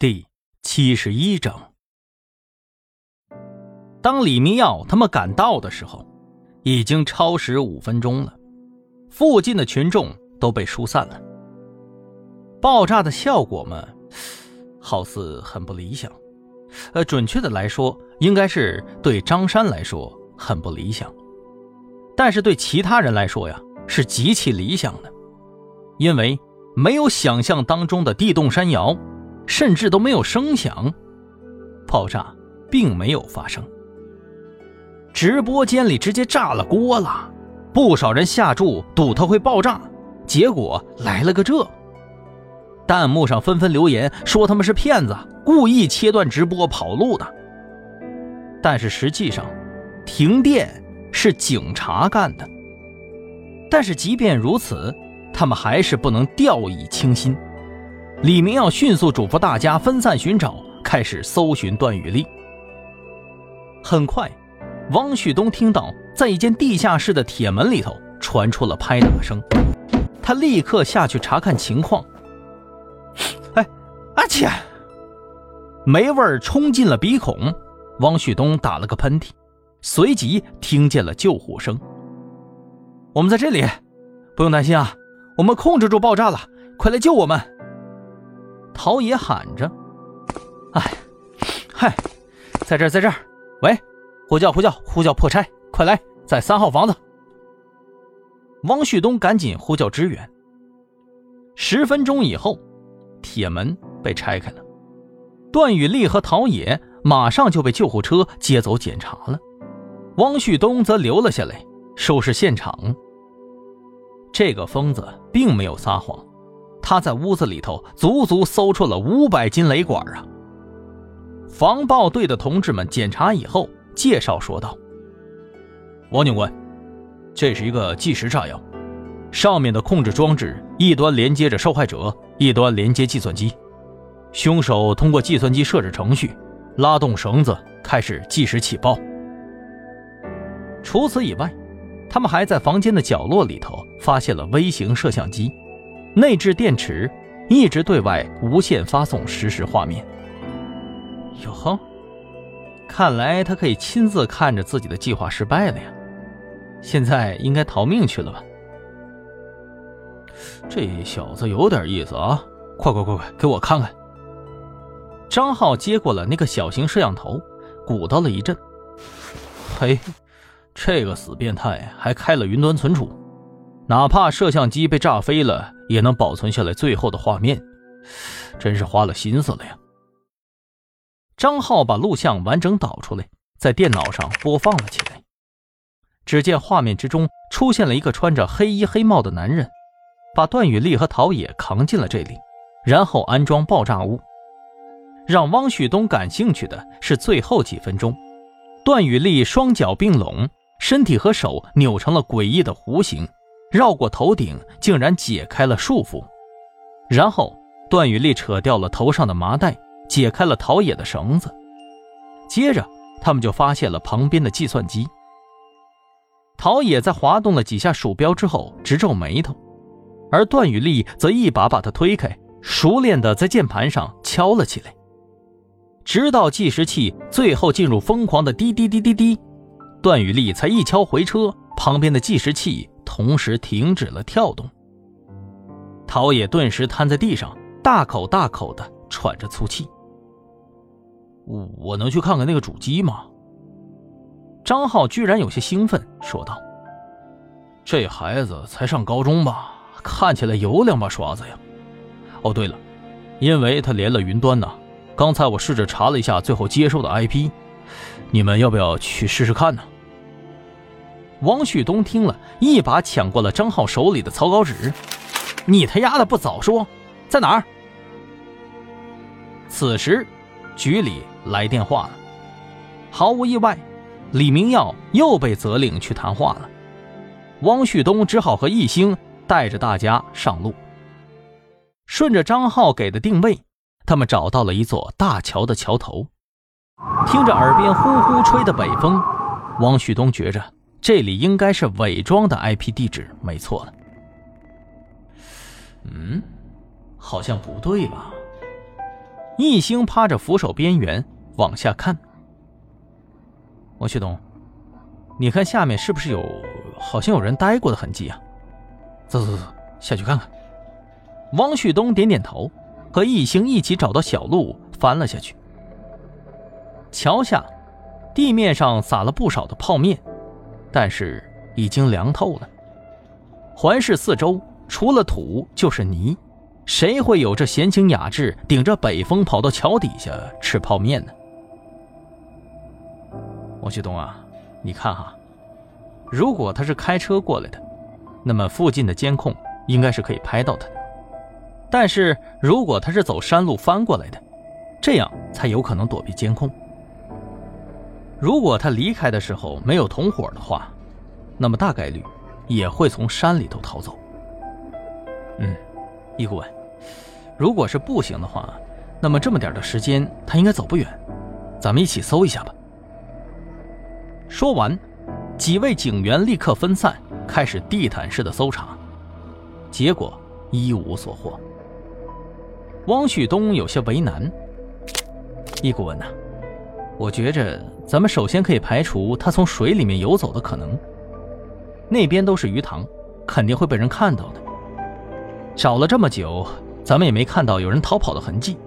第七十一章。当李明耀他们赶到的时候，已经超时五分钟了。附近的群众都被疏散了。爆炸的效果嘛，好似很不理想。呃，准确的来说，应该是对张山来说很不理想，但是对其他人来说呀，是极其理想的，因为没有想象当中的地动山摇。甚至都没有声响，爆炸并没有发生。直播间里直接炸了锅了，不少人下注赌它会爆炸，结果来了个这。弹幕上纷纷留言说他们是骗子，故意切断直播跑路的。但是实际上，停电是警察干的。但是即便如此，他们还是不能掉以轻心。李明耀迅速嘱咐大家分散寻找，开始搜寻段雨丽。很快，汪旭东听到在一间地下室的铁门里头传出了拍打声，他立刻下去查看情况。哎，阿切！霉味儿冲进了鼻孔，汪旭东打了个喷嚏，随即听见了救护声。我们在这里，不用担心啊，我们控制住爆炸了，快来救我们！陶冶喊着：“哎，嗨，在这儿，在这儿！喂，呼叫，呼叫，呼叫破拆，快来，在三号房子。”汪旭东赶紧呼叫支援。十分钟以后，铁门被拆开了，段雨丽和陶冶马上就被救护车接走检查了，汪旭东则留了下来收拾现场。这个疯子并没有撒谎。他在屋子里头足足搜出了五百斤雷管啊！防爆队的同志们检查以后，介绍说道：“王警官，这是一个计时炸药，上面的控制装置一端连接着受害者，一端连接计算机。凶手通过计算机设置程序，拉动绳子开始计时起爆。除此以外，他们还在房间的角落里头发现了微型摄像机。”内置电池，一直对外无线发送实时画面。哟呵，看来他可以亲自看着自己的计划失败了呀！现在应该逃命去了吧？这小子有点意思啊！快快快快，给我看看！张浩接过了那个小型摄像头，鼓捣了一阵。嘿，这个死变态还开了云端存储。哪怕摄像机被炸飞了，也能保存下来最后的画面，真是花了心思了呀。张浩把录像完整导出来，在电脑上播放了起来。只见画面之中出现了一个穿着黑衣黑帽的男人，把段雨丽和陶冶扛进了这里，然后安装爆炸物。让汪旭东感兴趣的是最后几分钟，段雨丽双脚并拢，身体和手扭成了诡异的弧形。绕过头顶，竟然解开了束缚，然后段雨丽扯掉了头上的麻袋，解开了陶冶的绳子，接着他们就发现了旁边的计算机。陶冶在滑动了几下鼠标之后直皱眉头，而段雨丽则一把把他推开，熟练地在键盘上敲了起来，直到计时器最后进入疯狂的滴滴滴滴滴，段雨丽才一敲回车，旁边的计时器。同时停止了跳动。陶冶顿时瘫在地上，大口大口的喘着粗气。我能去看看那个主机吗？张浩居然有些兴奋，说道：“这孩子才上高中吧，看起来有两把刷子呀。哦，对了，因为他连了云端呢。刚才我试着查了一下最后接收的 IP，你们要不要去试试看呢？”王旭东听了一把抢过了张浩手里的草稿纸，你他丫的不早说，在哪儿？此时，局里来电话了，毫无意外，李明耀又被责令去谈话了。汪旭东只好和易星带着大家上路。顺着张浩给的定位，他们找到了一座大桥的桥头，听着耳边呼呼吹的北风，汪旭东觉着。这里应该是伪装的 IP 地址，没错了。嗯，好像不对吧？一星趴着扶手边缘往下看。王旭东，你看下面是不是有好像有人待过的痕迹啊？走走走，下去看看。王旭东点点头，和一星一起找到小路翻了下去。桥下，地面上撒了不少的泡面，但是已经凉透了。环视四周，除了土就是泥，谁会有这闲情雅致，顶着北风跑到桥底下吃泡面呢？王旭东啊，你看哈，如果他是开车过来的，那么附近的监控应该是可以拍到他的。但是如果他是走山路翻过来的，这样才有可能躲避监控。如果他离开的时候没有同伙的话，那么大概率也会从山里头逃走。嗯，易顾问，如果是步行的话，那么这么点的时间他应该走不远，咱们一起搜一下吧。说完，几位警员立刻分散，开始地毯式的搜查，结果一无所获。汪旭东有些为难：“易顾问呐，我觉着咱们首先可以排除他从水里面游走的可能。那边都是鱼塘，肯定会被人看到的。找了这么久，咱们也没看到有人逃跑的痕迹，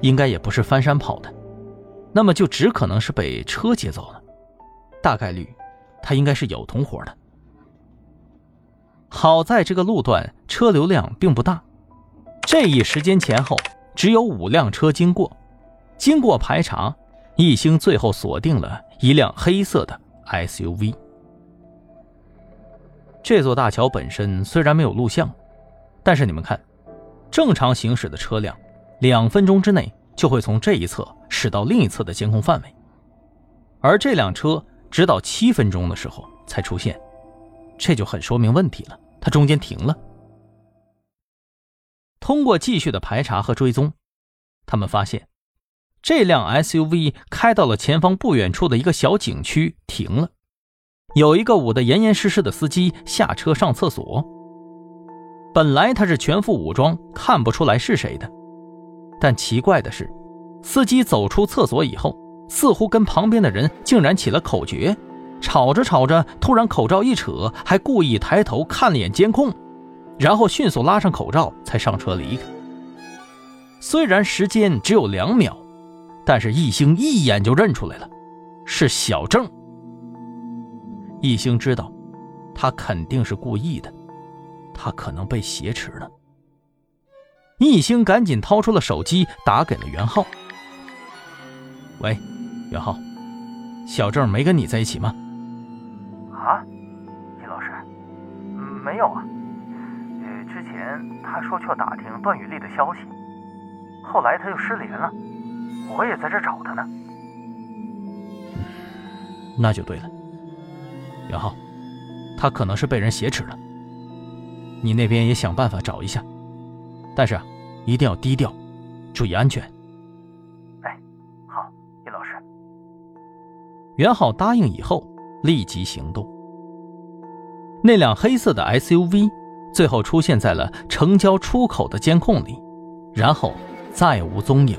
应该也不是翻山跑的，那么就只可能是被车接走了。”大概率，他应该是有同伙的。好在这个路段车流量并不大，这一时间前后只有五辆车经过。经过排查，一星最后锁定了一辆黑色的 SUV。这座大桥本身虽然没有录像，但是你们看，正常行驶的车辆，两分钟之内就会从这一侧驶到另一侧的监控范围，而这辆车。直到七分钟的时候才出现，这就很说明问题了。它中间停了。通过继续的排查和追踪，他们发现这辆 SUV 开到了前方不远处的一个小景区停了。有一个捂得严严实实的司机下车上厕所。本来他是全副武装，看不出来是谁的。但奇怪的是，司机走出厕所以后。似乎跟旁边的人竟然起了口角，吵着吵着，突然口罩一扯，还故意抬头看了眼监控，然后迅速拉上口罩才上车离开。虽然时间只有两秒，但是易星一眼就认出来了，是小郑。易星知道，他肯定是故意的，他可能被挟持了。易星赶紧掏出了手机，打给了袁浩。喂。袁浩，小郑没跟你在一起吗？啊，易老师，没有啊。呃，之前他说去打听段雨丽的消息，后来他又失联了，我也在这找他呢。那就对了，袁浩，他可能是被人挟持了。你那边也想办法找一下，但是一定要低调，注意安全。哎，好，尹老师袁浩答应以后，立即行动。那辆黑色的 SUV 最后出现在了城郊出口的监控里，然后再无踪影。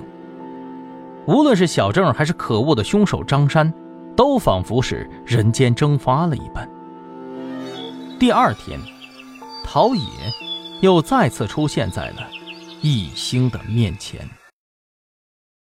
无论是小郑还是可恶的凶手张山，都仿佛是人间蒸发了一般。第二天，陶冶又再次出现在了易星的面前。